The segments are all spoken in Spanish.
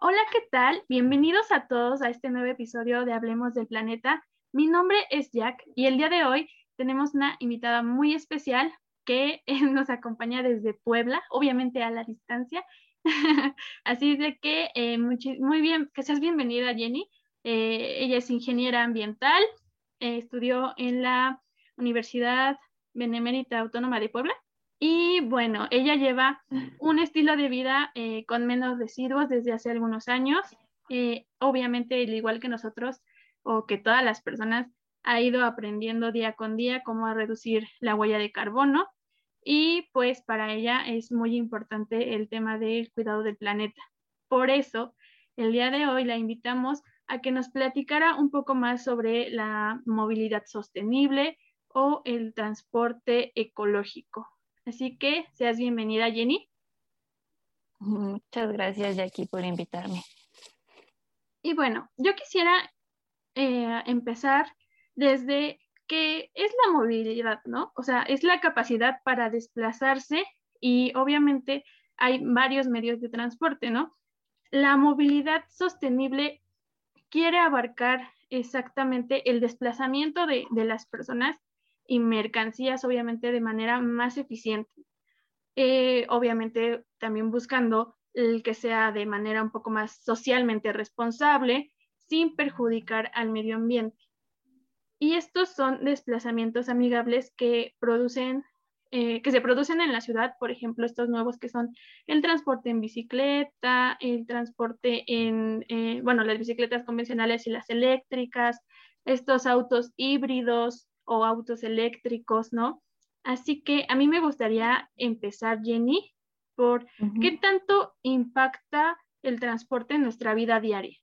Hola, ¿qué tal? Bienvenidos a todos a este nuevo episodio de Hablemos del Planeta. Mi nombre es Jack y el día de hoy tenemos una invitada muy especial que nos acompaña desde Puebla, obviamente a la distancia. Así de que eh, muy, bien, que seas bienvenida Jenny. Eh, ella es ingeniera ambiental, eh, estudió en la Universidad Benemérita Autónoma de Puebla y bueno, ella lleva un estilo de vida eh, con menos residuos desde hace algunos años. Eh, obviamente, al igual que nosotros o que todas las personas, ha ido aprendiendo día con día cómo a reducir la huella de carbono. Y pues para ella es muy importante el tema del cuidado del planeta. Por eso, el día de hoy la invitamos a que nos platicara un poco más sobre la movilidad sostenible o el transporte ecológico. Así que seas bienvenida, Jenny. Muchas gracias, Jackie, por invitarme. Y bueno, yo quisiera eh, empezar desde qué es la movilidad, ¿no? O sea, es la capacidad para desplazarse y obviamente hay varios medios de transporte, ¿no? La movilidad sostenible quiere abarcar exactamente el desplazamiento de, de las personas y mercancías, obviamente, de manera más eficiente. Eh, obviamente, también buscando el que sea de manera un poco más socialmente responsable, sin perjudicar al medio ambiente. Y estos son desplazamientos amigables que producen, eh, que se producen en la ciudad, por ejemplo, estos nuevos que son el transporte en bicicleta, el transporte en, eh, bueno, las bicicletas convencionales y las eléctricas, estos autos híbridos, o autos eléctricos, ¿no? Así que a mí me gustaría empezar, Jenny, por qué tanto impacta el transporte en nuestra vida diaria.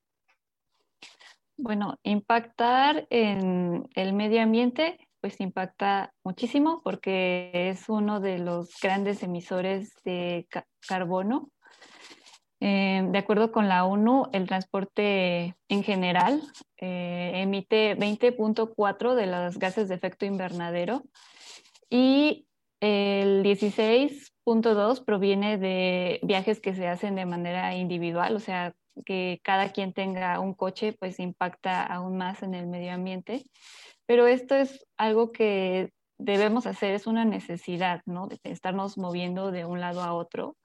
Bueno, impactar en el medio ambiente, pues impacta muchísimo porque es uno de los grandes emisores de carbono eh, de acuerdo con la ONU, el transporte en general eh, emite 20.4 de los gases de efecto invernadero y el 16.2 proviene de viajes que se hacen de manera individual, o sea, que cada quien tenga un coche, pues impacta aún más en el medio ambiente. Pero esto es algo que debemos hacer, es una necesidad, ¿no? De estarnos moviendo de un lado a otro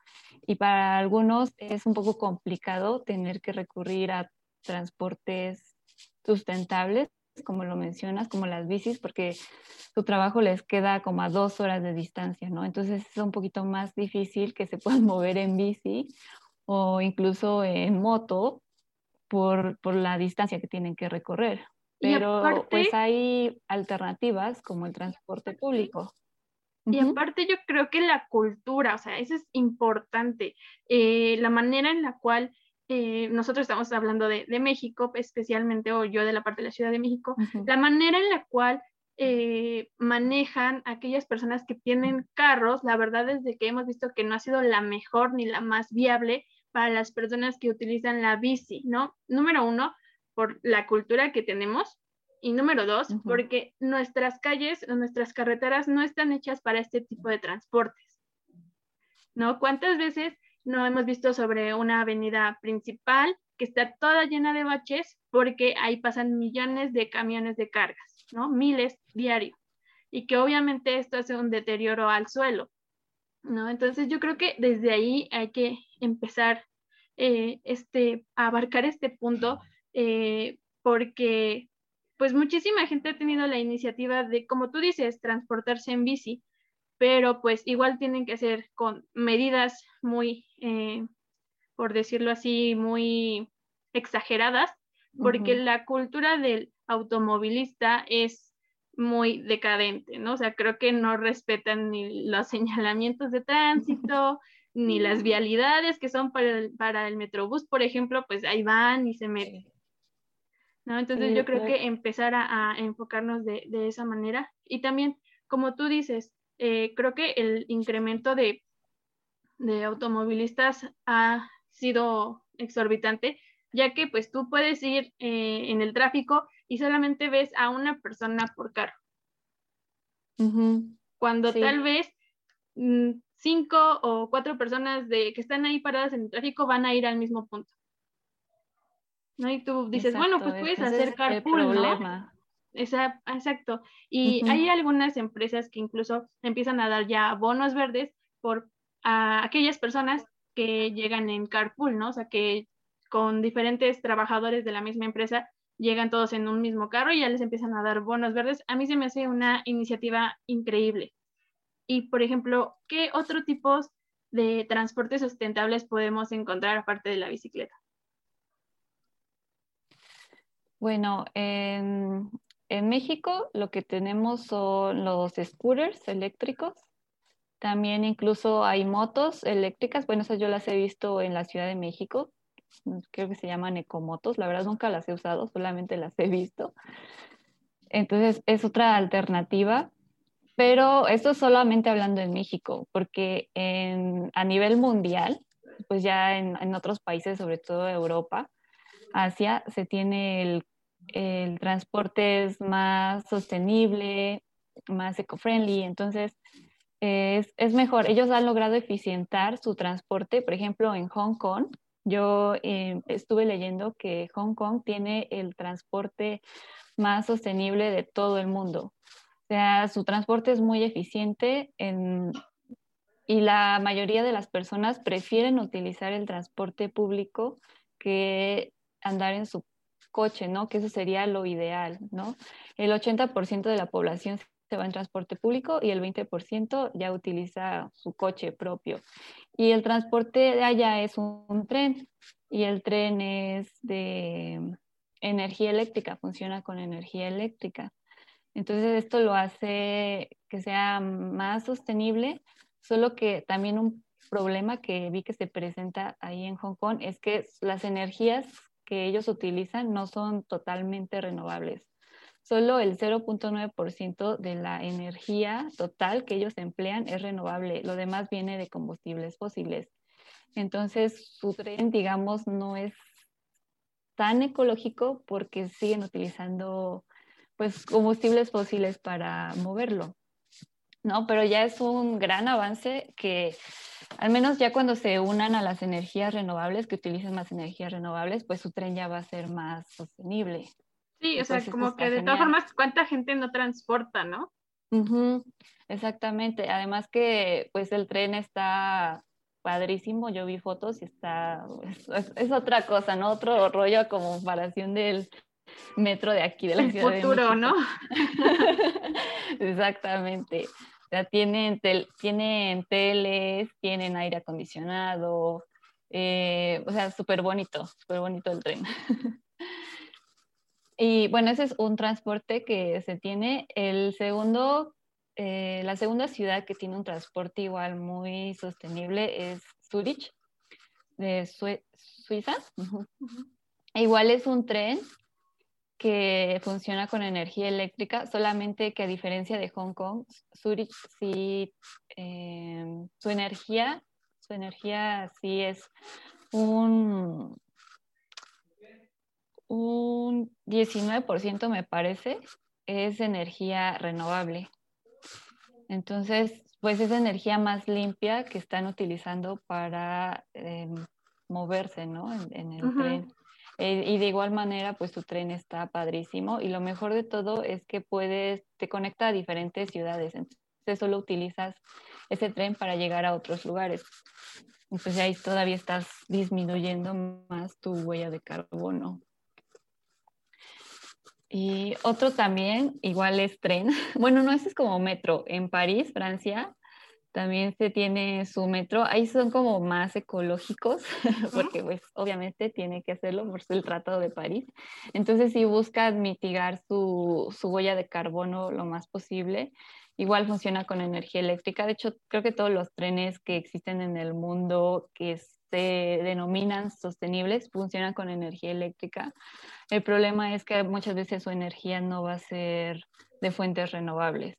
y para algunos es un poco complicado tener que recurrir a transportes sustentables, como lo mencionas, como las bicis, porque su trabajo les queda como a dos horas de distancia, ¿no? Entonces es un poquito más difícil que se puedan mover en bici o incluso en moto por, por la distancia que tienen que recorrer. Pero pues hay alternativas como el transporte público. Y aparte yo creo que la cultura, o sea, eso es importante, eh, la manera en la cual eh, nosotros estamos hablando de, México, especialmente, o yo de la parte de la Ciudad de México, la manera en la cual eh, manejan aquellas personas que tienen carros, la verdad es de que hemos visto que no ha sido la mejor ni la más viable para las personas que utilizan la bici, ¿no? Número uno, por la cultura que tenemos, y número dos, porque nuestras calles nuestras carreteras no están hechas para este tipo de transportes. ¿No? ¿Cuántas veces no hemos visto sobre una avenida principal que está toda llena de baches porque ahí pasan millones de camiones de cargas, ¿no? Miles diario. Y que obviamente esto hace un deterioro al suelo, ¿no? Entonces yo creo que desde ahí hay que empezar eh, este, a abarcar este punto eh, porque pues muchísima gente ha tenido la iniciativa de, como tú dices, transportarse en bici, pero pues igual tienen que ser con medidas muy, eh, por decirlo así, muy exageradas, porque la cultura del automovilista es muy decadente, ¿no? O sea, creo que no respetan ni los señalamientos de tránsito, ni las vialidades que son para el, para el Metrobús, por ejemplo, pues ahí van y se meten. ¿No? Entonces yo creo que empezar a, enfocarnos de, esa manera. Y también, como tú dices, eh, creo que el incremento de, de automovilistas ha sido exorbitante, ya que pues tú puedes ir eh, en el tráfico y solamente ves a una persona por carro. Cuando tal vez mm, cinco o cuatro personas de, que están ahí paradas en el tráfico van a ir al mismo punto. ¿No? Y tú dices, bueno, pues puedes hacer carpool, ¿no? exacto. Y hay algunas empresas que incluso empiezan a dar ya bonos verdes por a aquellas personas que llegan en carpool, ¿no? O sea, que con diferentes trabajadores de la misma empresa llegan todos en un mismo carro y ya les empiezan a dar bonos verdes. A mí se me hace una iniciativa increíble. Y, por ejemplo, ¿qué otro tipos de transportes sustentables podemos encontrar aparte de la bicicleta? Bueno, en, México lo que tenemos son los scooters eléctricos. También incluso hay motos eléctricas. Bueno, esas yo las he visto en la Ciudad de México creo que se llaman ecomotos, la verdad nunca las he usado, solamente las he visto. Entonces es otra alternativa, pero esto es solamente hablando en México, porque a nivel mundial, pues ya en, otros países, sobre todo Europa, Asia, se tiene el, el transporte es más sostenible, más eco-friendly, entonces es, es, mejor. Ellos han logrado eficientar su transporte, por ejemplo, en Hong Kong, yo eh, estuve leyendo que Hong Kong tiene el transporte más sostenible de todo el mundo. O sea, su transporte es muy eficiente y la mayoría de las personas prefieren utilizar el transporte público que andar en su coche, ¿no? Que eso sería lo ideal, ¿no? El 80% de la población se va en transporte público y el 20% ya utiliza su coche propio. Y el transporte de allá es un, tren y el tren es de energía eléctrica, funciona con energía eléctrica. Entonces esto lo hace que sea más sostenible, solo que también un problema que vi que se presenta ahí en Hong Kong es que las energías que ellos utilizan no son totalmente renovables solo el 0.9% de la energía total que ellos emplean es renovable, lo demás viene de combustibles fósiles. Entonces, su tren, digamos, no es tan ecológico porque siguen utilizando pues combustibles fósiles para moverlo. ¿No? Pero ya es un gran avance que al menos ya cuando se unan a las energías renovables, que utilicen más energías renovables, pues su tren ya va a ser más sostenible. Sí, o sea, como que de todas formas, ¿cuánta gente no transporta, no? Exactamente. Además que, pues, el tren está padrísimo. Yo vi fotos y está, es, otra cosa, ¿no? Otro rollo como comparación del metro de aquí de la el ciudad futuro, ¿no? Exactamente. O sea, tienen, tienen teles, tienen aire acondicionado, eh, o sea, súper bonito, súper bonito el tren. Y bueno, ese es un transporte que se tiene. El segundo, eh, la segunda ciudad que tiene un transporte igual muy sostenible es Zurich, de Suiza. Igual es un tren que funciona con energía eléctrica, solamente que a diferencia de Hong Kong, Zurich sí, eh, su energía, su energía sí es un, un 19% me parece es energía renovable. Entonces, pues es energía más limpia que están utilizando para em, moverse, ¿no? En, el tren. Eh, y de igual manera, pues tu tren está padrísimo y lo mejor de todo es que puedes, te conecta a diferentes ciudades. Entonces solo utilizas ese tren para llegar a otros lugares. Entonces ahí todavía estás disminuyendo más tu huella de carbono. Y otro también, igual es tren. Bueno, no, ese es como metro. En París, Francia, también se tiene su metro. Ahí son como más ecológicos, porque pues obviamente tiene que hacerlo por el Tratado de París. Entonces sí buscan mitigar su, su huella de carbono lo más posible. igual funciona con energía eléctrica. De hecho, creo que todos los trenes que existen en el mundo que se denominan sostenibles funcionan con energía eléctrica. El problema es que muchas veces su energía no va a ser de fuentes renovables.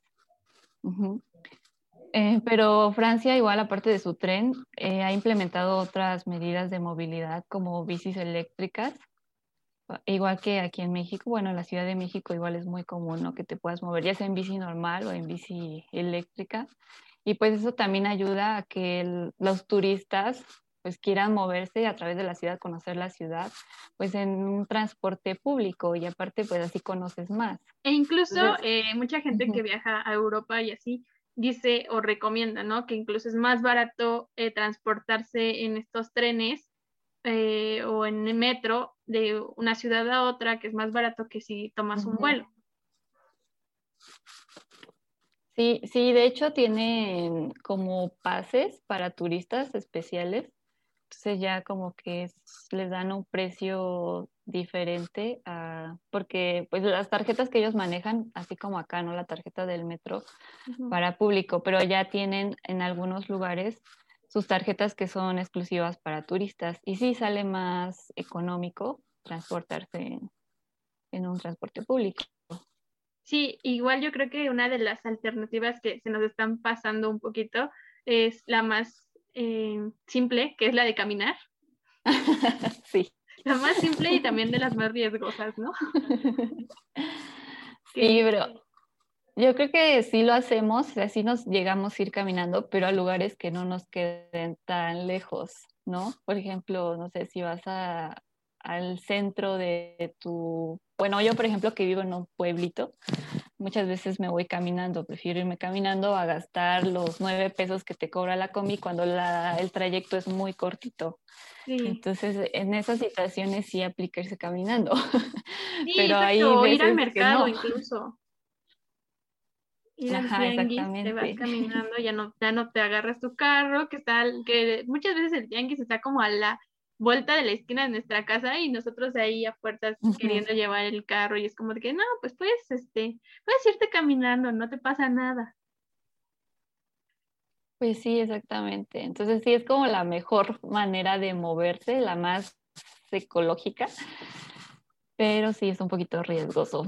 Eh, pero Francia, igual aparte de su tren, eh, ha implementado otras medidas de movilidad como bicis eléctricas, igual que aquí en México. Bueno, en la Ciudad de México igual es muy común ¿no? que te puedas mover, ya sea en bici normal o en bici eléctrica. Y pues eso también ayuda a que los turistas pues quieran moverse a través de la ciudad, conocer la ciudad, pues en un transporte público y aparte pues así conoces más. E incluso eh, mucha gente que viaja a Europa y así dice o recomienda, ¿no? Que incluso es más barato eh, transportarse en estos trenes eh, o en el metro de una ciudad a otra, que es más barato que si tomas un vuelo. Sí, sí, de hecho tienen como pases para turistas especiales entonces ya como que les dan un precio diferente porque pues las tarjetas que ellos manejan, así como acá, ¿no? La tarjeta del metro para público, pero ya tienen en algunos lugares sus tarjetas que son exclusivas para turistas y sí sale más económico transportarse en un transporte público. Sí, igual yo creo que una de las alternativas que se nos están pasando un poquito es la más eh, simple, que es la de caminar. sí. La más simple y también de las más riesgosas, ¿no? sí, pero yo creo que sí lo hacemos, así nos llegamos a ir caminando, pero a lugares que no nos queden tan lejos, ¿no? Por ejemplo, no sé, si vas al centro de tu... Bueno, yo por ejemplo que vivo en un pueblito, muchas veces me voy caminando, prefiero irme caminando a gastar los nueve pesos que te cobra la combi cuando el trayecto es muy cortito. Entonces, en esas situaciones sí aplicarse caminando. Sí, Pero ahí ir al mercado incluso. Ir al tianguis, te vas caminando, ya no, ya no te agarras tu carro, que está, que muchas veces el tianguis está como a la vuelta de la esquina de nuestra casa y nosotros ahí a puertas queriendo llevar el carro y es como de que no, pues puedes, este, puedes irte caminando, no te pasa nada. Pues sí, exactamente. Entonces sí es como la mejor manera de moverse, la más ecológica, pero sí es un poquito riesgoso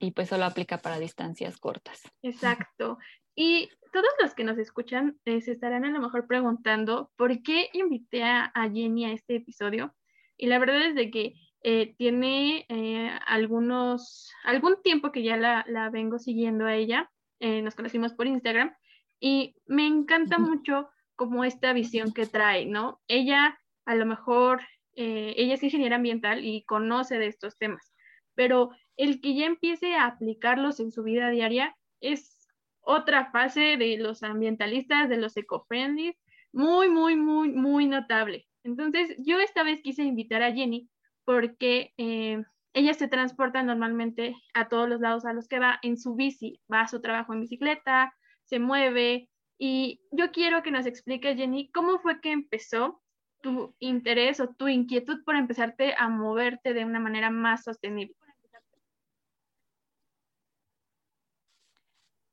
y pues solo aplica para distancias cortas. Exacto. Y todos los que nos escuchan eh, se estarán a lo mejor preguntando por qué invité a, Jenny a este episodio. Y la verdad es de que eh, tiene eh, algunos, algún tiempo que ya la, la vengo siguiendo a ella. nos conocimos por Instagram y me encanta mucho como esta visión que trae, ¿no? Ella a lo mejor, ella es ingeniera ambiental y conoce de estos temas, pero el que ya empiece a aplicarlos en su vida diaria es otra fase de los ambientalistas, de los eco-friendly, muy, muy, muy, muy notable. Entonces, yo esta vez quise invitar a Jenny porque eh, ella se transporta normalmente a todos los lados a los que va en su bici, va a su trabajo en bicicleta, se mueve y yo quiero que nos explique, Jenny, cómo fue que empezó tu interés o tu inquietud por empezarte a moverte de una manera más sostenible.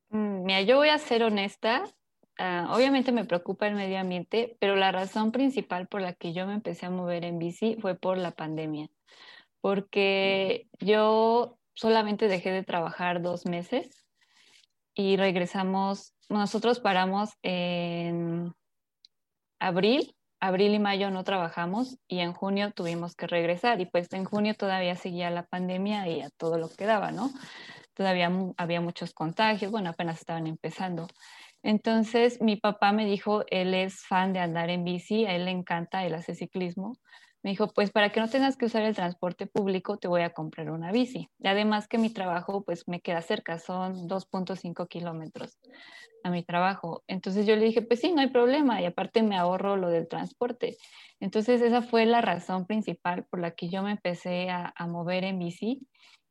Mira, yo voy a ser honesta. Ah, obviamente me preocupa el medio ambiente, pero la razón principal por la que yo me empecé a mover en bici fue por la pandemia, porque yo solamente dejé de trabajar dos meses y regresamos, nosotros paramos en abril, abril y mayo no trabajamos y en junio tuvimos que regresar y pues en junio todavía seguía la pandemia y a todo lo que daba, ¿no? Todavía había muchos contagios, bueno, apenas estaban empezando. Entonces mi papá me dijo, él es fan de andar en bici, a él le encanta, él hace ciclismo. Me dijo, pues para que no tengas que usar el transporte público, te voy a comprar una bici. Y además que mi trabajo pues me queda cerca, son 2.5 kilómetros a mi trabajo. Entonces yo le dije, pues sí, no hay problema y aparte me ahorro lo del transporte. Entonces esa fue la razón principal por la que yo me empecé a, mover en bici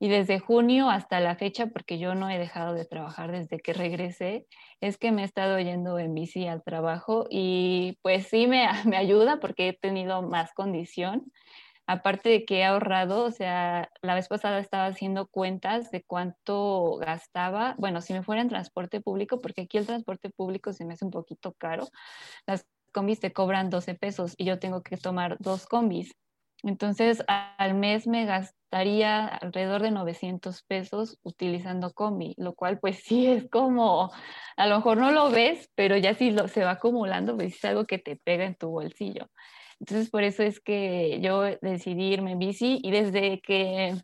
y desde junio hasta la fecha, porque yo no he dejado de trabajar desde que regresé, es que me he estado yendo en bici al trabajo y pues sí me, me ayuda porque he tenido más condición, aparte de que he ahorrado, o sea, la vez pasada estaba haciendo cuentas de cuánto gastaba, bueno, si me fuera en transporte público, porque aquí el transporte público se me hace un poquito caro, las combis te cobran 12 pesos y yo tengo que tomar dos combis. Entonces, al mes me gastaría alrededor de 900 pesos utilizando combi, lo cual pues sí es como, a lo mejor no lo ves, pero ya si lo, se va acumulando, pues es algo que te pega en tu bolsillo. Entonces, por eso es que yo decidí irme en bici y desde que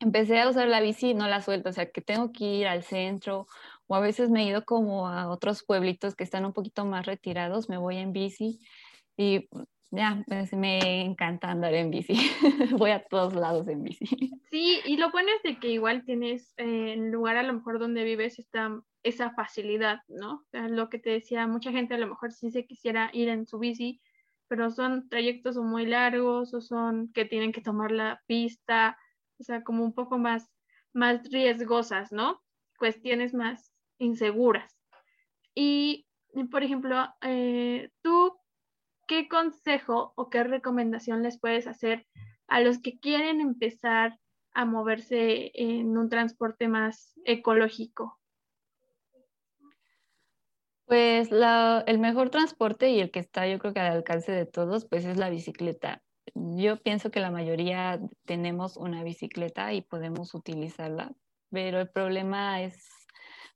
empecé a usar la bici no la suelto, o sea, que tengo que ir al centro o a veces me he ido como a otros pueblitos que están un poquito más retirados, me voy en bici y ya, pues me encanta andar en bici. Voy a todos lados en bici. Sí, y lo bueno es de que igual tienes eh, lugar a lo mejor donde vives esta, esa facilidad, ¿no? lo que te decía, mucha gente a lo mejor sí se quisiera ir en su bici, pero son trayectos muy largos o son que tienen que tomar la pista, o sea, como un poco más, más riesgosas, ¿no? Cuestiones más inseguras. Y, por ejemplo, eh, tú ¿qué consejo o qué recomendación les puedes hacer a los que quieren empezar a moverse en un transporte más ecológico? Pues el mejor transporte y el que está yo creo que al alcance de todos, pues es la bicicleta. Yo pienso que la mayoría tenemos una bicicleta y podemos utilizarla, pero el problema es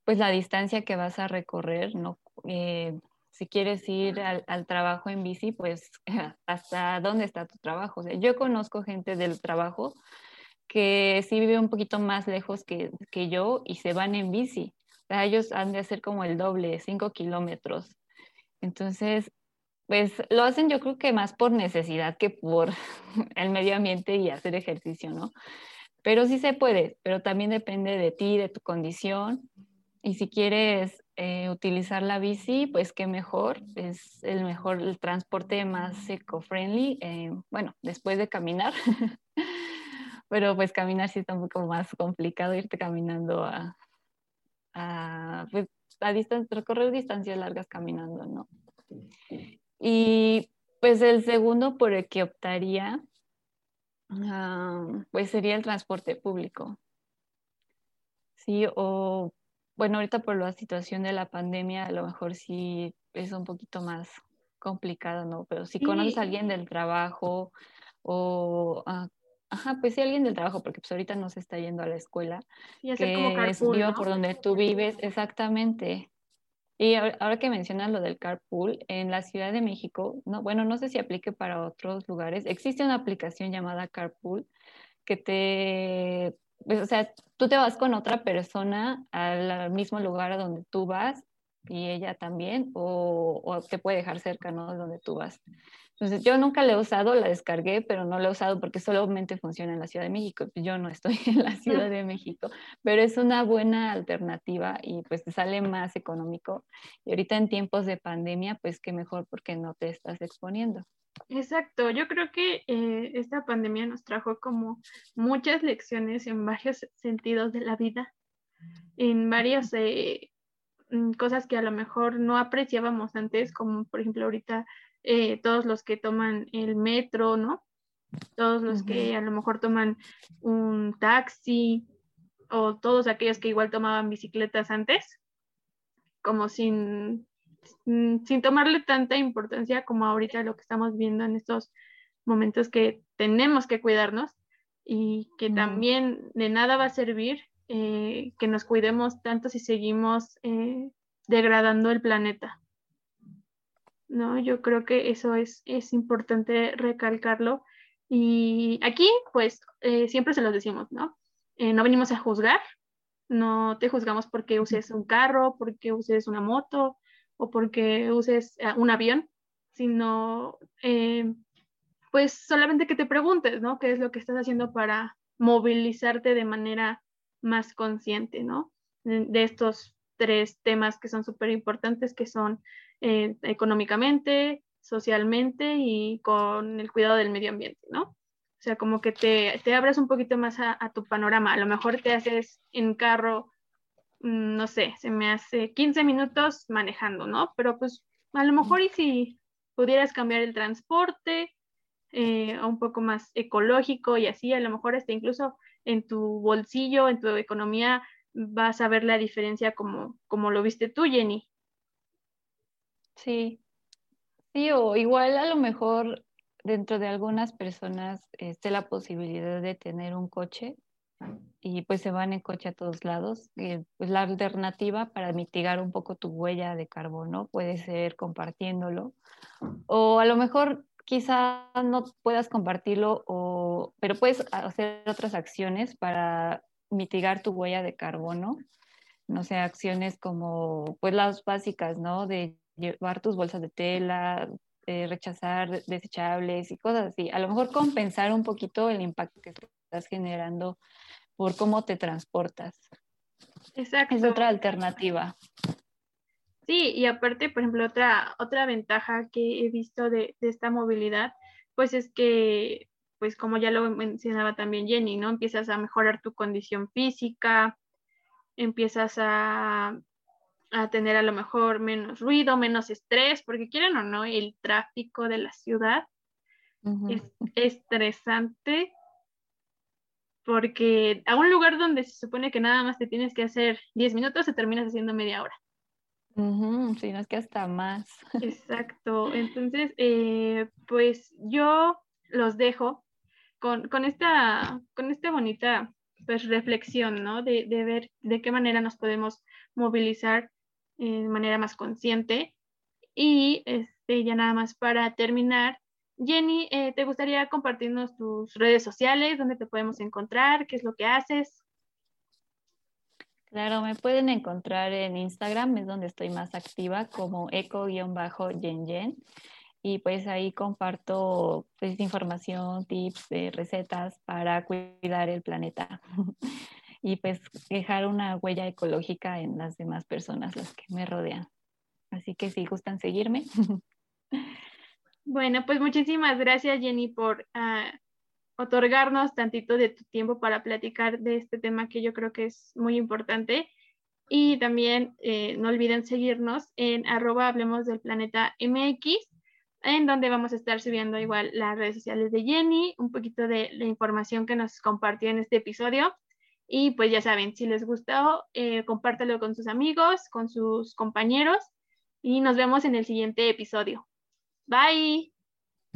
pues la distancia que vas a recorrer, ¿no? Eh, si quieres ir al, trabajo en bici, pues hasta dónde está tu trabajo. yo conozco gente del trabajo que sí vive un poquito más lejos que, yo y se van en bici. Sea, ellos han de hacer como el doble, cinco kilómetros. Entonces, pues lo hacen yo creo que más por necesidad que por el medio ambiente y hacer ejercicio, ¿no? Pero sí se puede, pero también depende de ti, de tu condición. Y si quieres eh, utilizar la bici, pues qué mejor, es el mejor, el transporte más eco-friendly, eh, bueno, después de caminar, pero pues caminar sí está un poco más complicado, irte caminando a, a, pues, a recorrer distancias largas caminando, ¿no? Y pues el segundo por el que optaría, ah, pues sería el transporte público. Sí, o bueno, ahorita por la situación de la pandemia, a lo mejor sí es un poquito más complicado, ¿no? Pero si conoces a alguien del trabajo o, ah, ajá, pues sí, alguien del trabajo, porque pues ahorita no se está yendo a la escuela, y que como carpool, viva por donde tú vives, exactamente. Y ahora que mencionas lo del carpool, en la Ciudad de México, no, bueno, no sé si aplique para otros lugares, existe una aplicación llamada Carpool que te pues, o sea, tú te vas con otra persona al mismo lugar a donde tú vas y ella también, o, o, te puede dejar cerca, ¿no? De donde tú vas. Entonces, yo nunca la he usado, la descargué, pero no la he usado porque solamente funciona en la Ciudad de México. Yo no estoy en la Ciudad de México, pero es una buena alternativa y pues te sale más económico. Y ahorita en tiempos de pandemia, pues qué mejor porque no te estás exponiendo. Exacto, yo creo que eh, esta pandemia nos trajo como muchas lecciones en varios sentidos de la vida, en varias eh, cosas que a lo mejor no apreciábamos antes, como por ejemplo ahorita eh, todos los que toman el metro, ¿no? Todos los que a lo mejor toman un taxi o todos aquellos que igual tomaban bicicletas antes, como sin Mm, sin tomarle tanta importancia como ahorita lo que estamos viendo en estos momentos que tenemos que cuidarnos y que también de nada va a servir eh, que nos cuidemos tanto si seguimos eh, degradando el planeta. ¿No? Yo creo que eso es, es importante recalcarlo. Y aquí, pues, eh, siempre se los decimos, ¿no? no venimos a juzgar, no te juzgamos porque uses un carro, porque uses una moto, o porque uses eh, un avión, sino pues solamente que te preguntes, ¿no? ¿Qué es lo que estás haciendo para movilizarte de manera más consciente, ¿no? De, estos tres temas que son súper importantes, que son eh, económicamente, socialmente y con el cuidado del medio ambiente, ¿no? O sea, como que te, te abres un poquito más a, a, tu panorama. A lo mejor te haces en carro Mm, no sé, se me hace 15 minutos manejando, ¿no? Pero pues a lo mejor y si pudieras cambiar el transporte, eh, un poco más ecológico y así, a lo mejor hasta incluso en tu bolsillo, en tu economía, vas a ver la diferencia como, como lo viste tú, Jenny. Sí, sí, o igual a lo mejor dentro de algunas personas esté la posibilidad de tener un coche y pues se van en coche a todos lados. Y pues la alternativa para mitigar un poco tu huella de carbono puede ser compartiéndolo. O a lo mejor quizá no puedas compartirlo, o, pero puedes hacer otras acciones para mitigar tu huella de carbono. No sé, acciones como pues las básicas, ¿no? De llevar tus bolsas de tela, rechazar desechables y cosas así. A lo mejor compensar un poquito el impacto que estás generando por cómo te transportas. Exacto. Es otra alternativa. Sí, y aparte, por ejemplo, otra, otra ventaja que he visto de, de esta movilidad, pues es que, pues como ya lo mencionaba también Jenny, ¿no? Empiezas a mejorar tu condición física, empiezas a a tener a lo mejor menos ruido, menos estrés, porque quieren o no, el tráfico de la ciudad es estresante porque a un lugar donde se supone que nada más te tienes que hacer 10 minutos, te terminas haciendo media hora. Si no es que hasta más. Exacto. Entonces, eh, pues yo los dejo con, esta, con esta bonita pues, reflexión, ¿no? De, de, ver de qué manera nos podemos movilizar de manera más consciente. Y este, ya nada más para terminar, Jenny, eh, ¿te gustaría compartirnos tus redes sociales? ¿Dónde te podemos encontrar? ¿Qué es lo que haces? Claro, me pueden encontrar en Instagram, es donde estoy más activa, como eco-yen Y pues ahí comparto pues, información, tips, recetas para cuidar el planeta. y pues dejar una huella ecológica en las demás personas, las que me rodean. Así que si gustan seguirme. Bueno, pues muchísimas gracias Jenny por ah, otorgarnos tantito de tu tiempo para platicar de este tema que yo creo que es muy importante. Y también eh, no olviden seguirnos en arroba hablemos del planeta MX, en donde vamos a estar subiendo igual las redes sociales de Jenny, un poquito de la información que nos compartió en este episodio y pues ya saben, si les gustó, eh, compártelo con sus amigos, con sus compañeros y nos vemos en el siguiente episodio. Bye.